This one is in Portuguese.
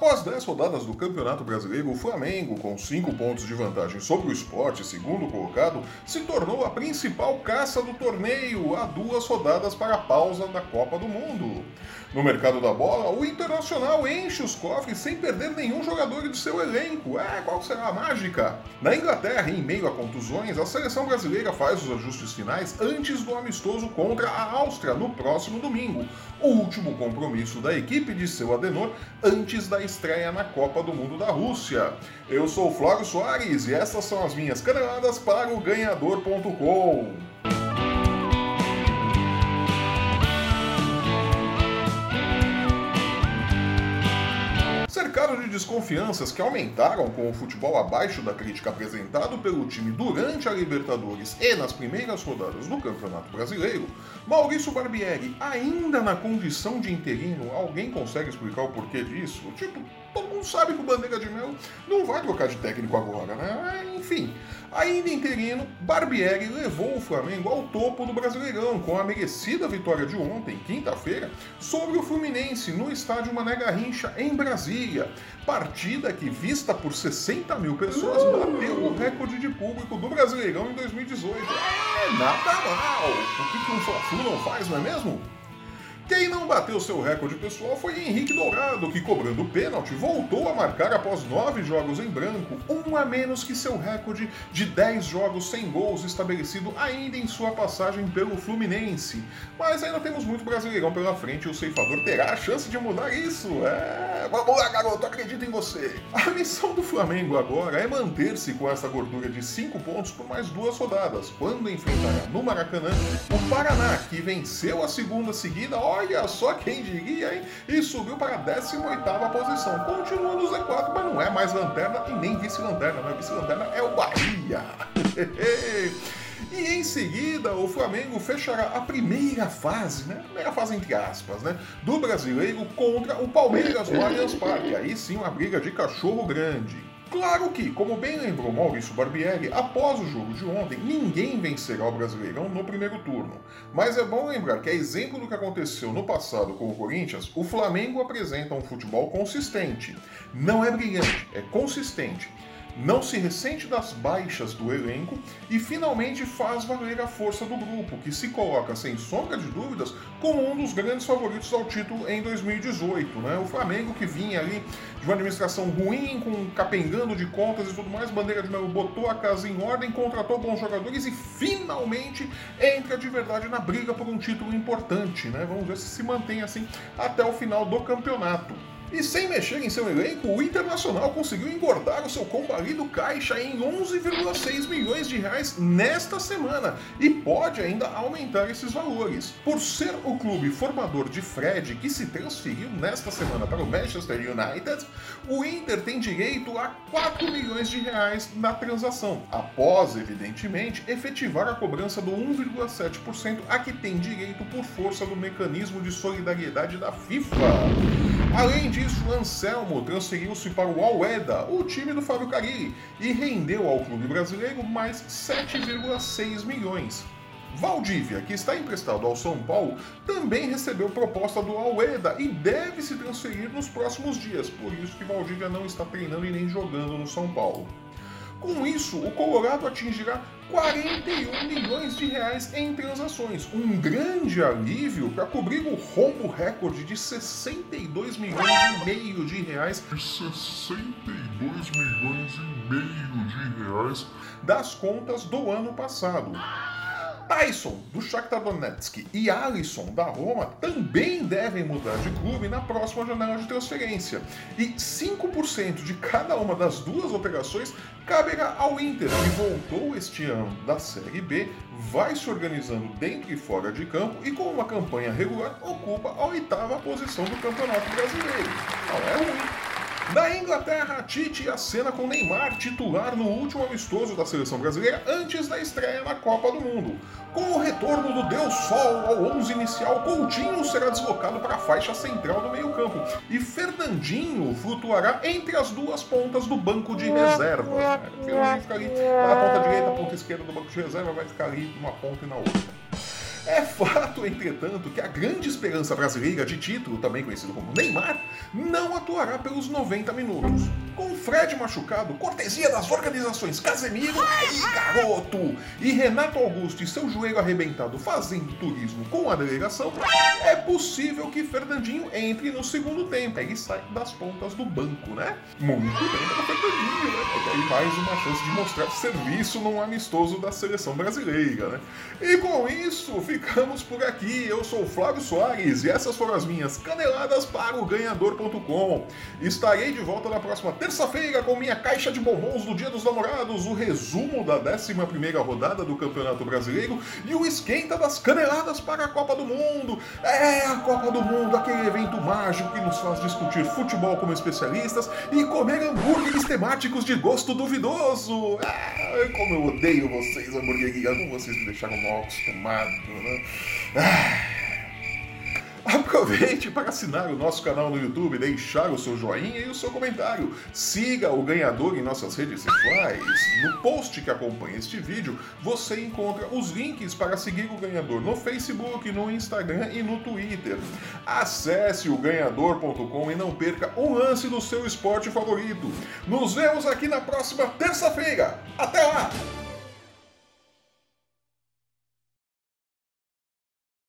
Após 10 rodadas do Campeonato Brasileiro, o Flamengo, com 5 pontos de vantagem sobre o esporte, segundo colocado, se tornou a principal caça do torneio a duas rodadas para a pausa da Copa do Mundo. No mercado da bola, o Internacional enche os cofres sem perder nenhum jogador de seu elenco. É, qual será a mágica? Na Inglaterra, em meio a contusões, a seleção brasileira faz os ajustes finais antes do amistoso contra a Áustria no próximo domingo, o último compromisso da equipe de seu Adenor antes da estreia na Copa do Mundo da Rússia. Eu sou Flávio Soares e essas são as minhas caneladas para o ganhador.com. Cercado de desconfianças que aumentaram com o futebol abaixo da crítica apresentado pelo time durante a Libertadores e nas primeiras rodadas do Campeonato Brasileiro, Maurício Barbieri, ainda na condição de interino, alguém consegue explicar o porquê disso? Tipo, todo mundo sabe que o Bandeira de Mel não vai trocar de técnico agora, né? Enfim, ainda interino, Barbieri levou o Flamengo ao topo do Brasileirão com a merecida vitória de ontem, quinta-feira, sobre o Fluminense no estádio Mané Garrincha, em Brasília. Partida que, vista por 60 mil pessoas, bateu o recorde de público do Brasileirão em 2018. É, nada mal! O que, que um Fla-Flu não faz, não é mesmo? Quem não bateu seu recorde pessoal foi Henrique Dourado, que cobrando pênalti voltou a marcar após nove jogos em branco, um a menos que seu recorde de 10 jogos sem gols estabelecido ainda em sua passagem pelo Fluminense. Mas ainda temos muito brasileirão pela frente e o ceifador terá a chance de mudar isso. É, vamos lá, garoto, acredito em você. A missão do Flamengo agora é manter-se com essa gordura de 5 pontos por mais duas rodadas, quando enfrentará no Maracanã o Paraná, que venceu a segunda seguida, olha só quem diria, hein? E subiu para a 18ª posição. Continua no Z4, mas não é mais lanterna e nem vice-lanterna, né? Vice-lanterna é o Bahia. E em seguida, o Flamengo fechará a primeira fase, né? Primeira fase entre aspas, né? Do brasileiro contra o Palmeiras no Allianz Parque. Aí sim, uma briga de cachorro grande. Claro que, como bem lembrou Maurício Barbieri, após o jogo de ontem, ninguém vencerá o Brasileirão no primeiro turno. Mas é bom lembrar que, a exemplo do que aconteceu no passado com o Corinthians, o Flamengo apresenta um futebol consistente. Não é brilhante, é consistente não se ressente das baixas do elenco e finalmente faz valer a força do grupo, que se coloca, sem sombra de dúvidas, como um dos grandes favoritos ao título em 2018. Né? O Flamengo, que vinha ali de uma administração ruim, com capengando de contas e tudo mais, Bandeira de Melo botou a casa em ordem, contratou bons jogadores e finalmente entra de verdade na briga por um título importante. Né? Vamos ver se se mantém assim até o final do campeonato. E sem mexer em seu elenco, o Internacional conseguiu engordar o seu combalido caixa em 11,6 milhões de reais nesta semana e pode ainda aumentar esses valores. Por ser o clube formador de Fred que se transferiu nesta semana para o Manchester United, o Inter tem direito a 4 milhões de reais na transação, após, evidentemente, efetivar a cobrança do 1,7% a que tem direito por força do mecanismo de solidariedade da FIFA. Além disso, Anselmo transferiu-se para o Alweda, o time do Fábio Carilli, e rendeu ao clube brasileiro mais 7,6 milhões. Valdívia, que está emprestado ao São Paulo, também recebeu proposta do Alweda e deve se transferir nos próximos dias, por isso que Valdívia não está treinando e nem jogando no São Paulo. Com isso, o Colorado atingirá 41 milhões de reais em transações, um grande alívio para cobrir o rombo recorde de 62 milhões e meio de reais. 62 milhões e meio de reais das contas do ano passado. Tyson, do Shakhtar Donetsk, e Alisson, da Roma, também devem mudar de clube na próxima janela de transferência. E 5% de cada uma das duas operações caberá ao Inter, que voltou este ano da Série B, vai se organizando dentro e fora de campo e com uma campanha regular ocupa a oitava posição do Campeonato Brasileiro. Não é ruim. Na Inglaterra, Tite acena com Neymar titular no último amistoso da seleção brasileira antes da estreia na Copa do Mundo. Com o retorno do Deus Sol ao 11 inicial, Coutinho será deslocado para a faixa central do meio-campo e Fernandinho flutuará entre as duas pontas do banco de reservas. Né? Fernandinho fica ali na ponta direita, ponta esquerda do banco de reserva, vai ficar ali uma ponta e na outra. É fato, entretanto, que a grande esperança brasileira de título, também conhecido como Neymar, não atuará pelos 90 minutos. Com Fred machucado, cortesia das organizações Casemiro, aí garoto, e Renato Augusto e seu joelho arrebentado fazendo turismo com a delegação, é possível que Fernandinho entre no segundo tempo. Ele sai das pontas do banco, né? Muito bem para Fernandinho, né? E aí mais uma chance de mostrar serviço num amistoso da seleção brasileira, né? E com isso, ficamos por aqui. Eu sou o Flávio Soares e essas foram as minhas caneladas para o ganhador.com. Estarei de volta na próxima terça-feira com minha caixa de bombons do Dia dos Namorados, o resumo da 11 rodada do Campeonato Brasileiro e o esquenta das caneladas para a Copa do Mundo. É a Copa do Mundo, aquele evento mágico que nos faz discutir futebol como especialistas e comer hambúrgueres temáticos de gosto duvidoso. Ah, como eu odeio vocês, hambúrgueres, como vocês me deixaram mal acostumado, né? Aproveite para assinar o nosso canal no YouTube, deixar o seu joinha e o seu comentário. Siga o ganhador em nossas redes sociais. No post que acompanha este vídeo, você encontra os links para seguir o ganhador no Facebook, no Instagram e no Twitter. Acesse o ganhador.com e não perca um lance do seu esporte favorito. Nos vemos aqui na próxima terça-feira. Até lá!